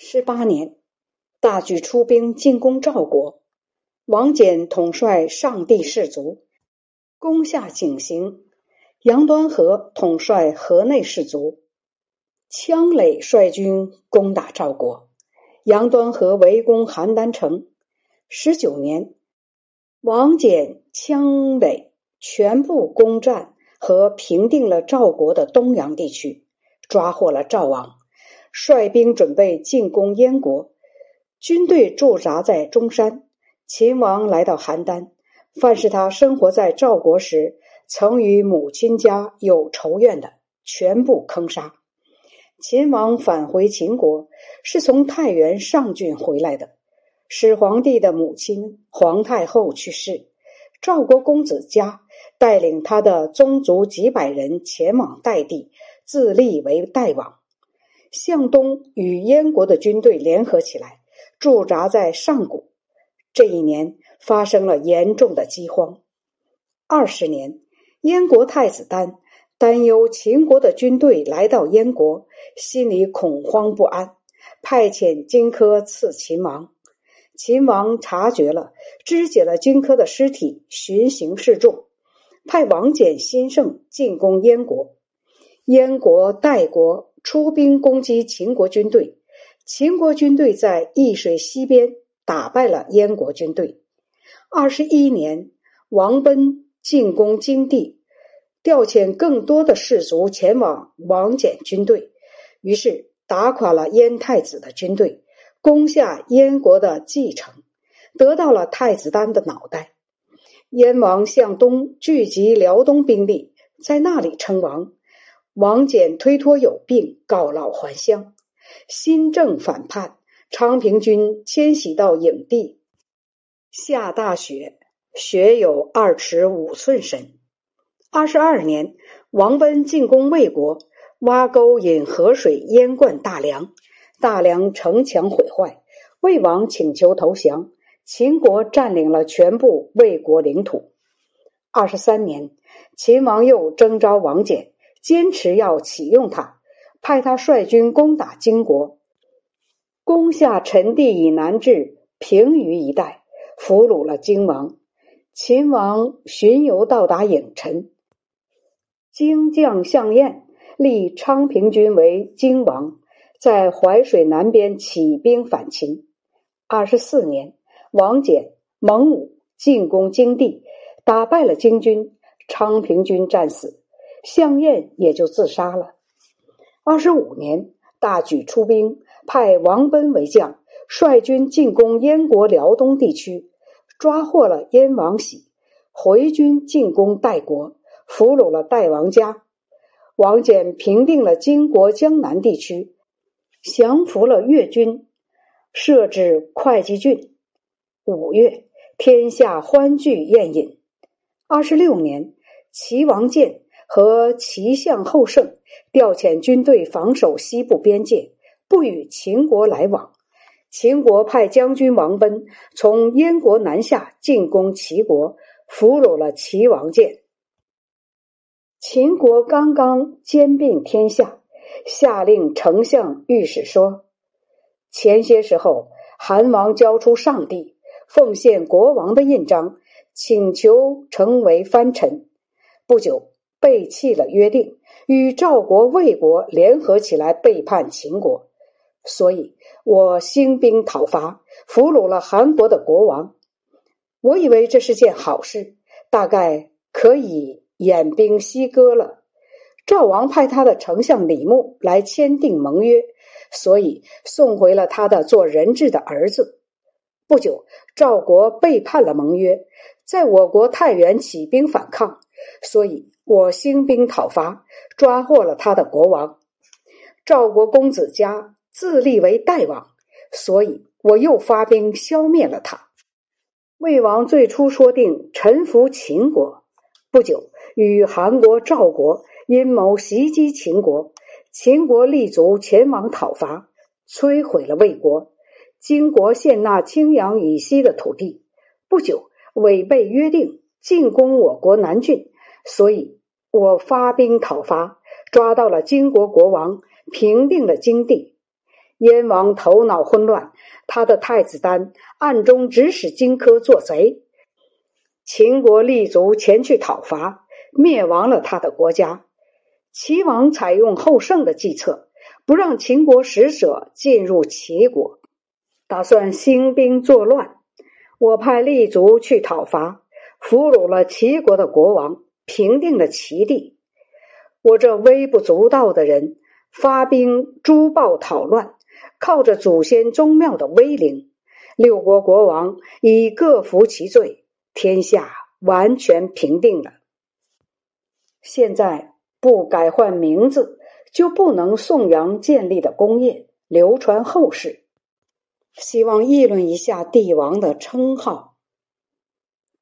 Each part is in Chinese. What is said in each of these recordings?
十八年，大举出兵进攻赵国。王翦统帅上地士族攻下井陉，杨端和统帅河内士族，羌垒率军攻打赵国。杨端和围攻邯郸城。十九年，王翦、羌垒全部攻占和平定了赵国的东阳地区，抓获了赵王。率兵准备进攻燕国，军队驻扎在中山。秦王来到邯郸，凡是他生活在赵国时曾与母亲家有仇怨的，全部坑杀。秦王返回秦国，是从太原上郡回来的。始皇帝的母亲皇太后去世，赵国公子嘉带领他的宗族几百人前往代地，自立为代王。向东与燕国的军队联合起来，驻扎在上谷。这一年发生了严重的饥荒。二十年，燕国太子丹担忧秦国的军队来到燕国，心里恐慌不安，派遣荆轲刺秦王。秦王察觉了，肢解了荆轲的尸体，寻刑示众，派王翦新胜进攻燕国。燕国、代国。出兵攻击秦国军队，秦国军队在易水西边打败了燕国军队。二十一年，王贲进攻金地，调遣更多的士卒前往王翦军队，于是打垮了燕太子的军队，攻下燕国的蓟城，得到了太子丹的脑袋。燕王向东聚集辽东兵力，在那里称王。王翦推脱有病，告老还乡。新政反叛，昌平君迁徙到郢地。下大雪，雪有二尺五寸深。二十二年，王贲进攻魏国，挖沟引河水淹灌大梁，大梁城墙毁坏。魏王请求投降，秦国占领了全部魏国领土。二十三年，秦王又征召王翦。坚持要启用他，派他率军攻打金国，攻下陈地以南至平舆一带，俘虏了荆王。秦王巡游到达郢城，荆将项燕立昌平君为荆王，在淮水南边起兵反秦。二十四年，王翦、蒙武进攻荆地，打败了荆军，昌平君战死。项燕也就自杀了。二十五年，大举出兵，派王贲为将，率军进攻燕国辽东地区，抓获了燕王喜，回军进攻代国，俘虏了代王嘉。王翦平定了金国江南地区，降服了越军，设置会稽郡。五月，天下欢聚宴饮。二十六年，齐王建。和齐相后胜调遣军队防守西部边界，不与秦国来往。秦国派将军王贲从燕国南下进攻齐国，俘虏了齐王建。秦国刚刚兼并天下，下令丞相御史说：“前些时候，韩王交出上帝，奉献国王的印章，请求成为藩臣。不久。”背弃了约定，与赵国、魏国联合起来背叛秦国，所以我兴兵讨伐，俘虏了韩国的国王。我以为这是件好事，大概可以偃兵息歌了。赵王派他的丞相李牧来签订盟约，所以送回了他的做人质的儿子。不久，赵国背叛了盟约，在我国太原起兵反抗，所以。我兴兵讨伐，抓获了他的国王。赵国公子嘉自立为代王，所以我又发兵消灭了他。魏王最初说定臣服秦国，不久与韩国、赵国阴谋袭击秦国，秦国立足前往讨伐，摧毁了魏国。金国献纳青阳以西的土地，不久违背约定，进攻我国南郡，所以。我发兵讨伐，抓到了金国国王，平定了金地。燕王头脑混乱，他的太子丹暗中指使荆轲做贼。秦国立足前去讨伐，灭亡了他的国家。齐王采用后胜的计策，不让秦国使者进入齐国，打算兴兵作乱。我派立足去讨伐，俘虏了齐国的国王，平定了齐地。我这微不足道的人，发兵诛暴讨乱。靠着祖先宗庙的威灵，六国国王已各服其罪，天下完全平定了。现在不改换名字，就不能颂扬建立的功业，流传后世。希望议论一下帝王的称号。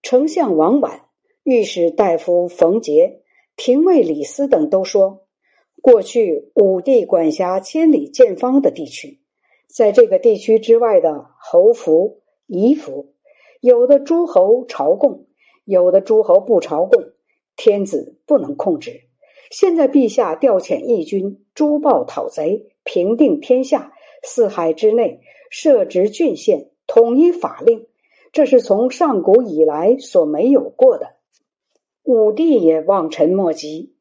丞相王绾、御史大夫冯杰、廷尉李斯等都说，过去武帝管辖千里见方的地区。在这个地区之外的侯府、夷府，有的诸侯朝贡，有的诸侯不朝贡，天子不能控制。现在陛下调遣义军诛暴讨贼，平定天下，四海之内设置郡县，统一法令，这是从上古以来所没有过的。武帝也望尘莫及。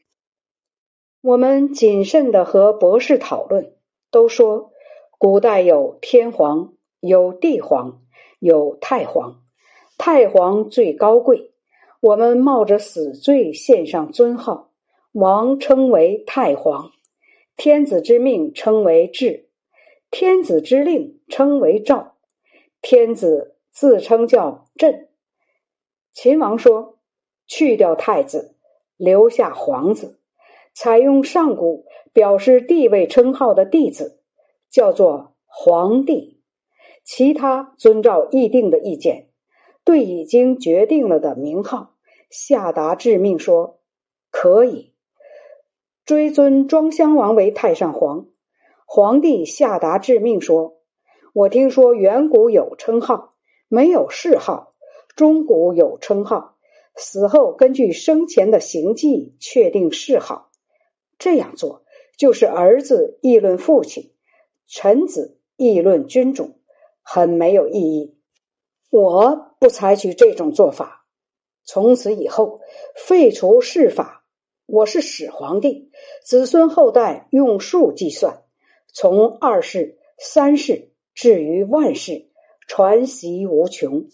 我们谨慎的和博士讨论，都说。古代有天皇，有地皇，有太皇。太皇最高贵，我们冒着死罪献上尊号。王称为太皇，天子之命称为制，天子之令称为诏。天子自称叫朕。秦王说：“去掉太子，留下皇子，采用上古表示地位称号的帝字。”叫做皇帝，其他遵照议定的意见，对已经决定了的名号下达致命，说可以追尊庄襄王为太上皇。皇帝下达致命说：“我听说远古有称号，没有谥号；中古有称号，死后根据生前的行迹确定谥号。这样做就是儿子议论父亲。”臣子议论君主，很没有意义。我不采取这种做法。从此以后，废除世法。我是始皇帝，子孙后代用数计算，从二世、三世至于万世，传习无穷。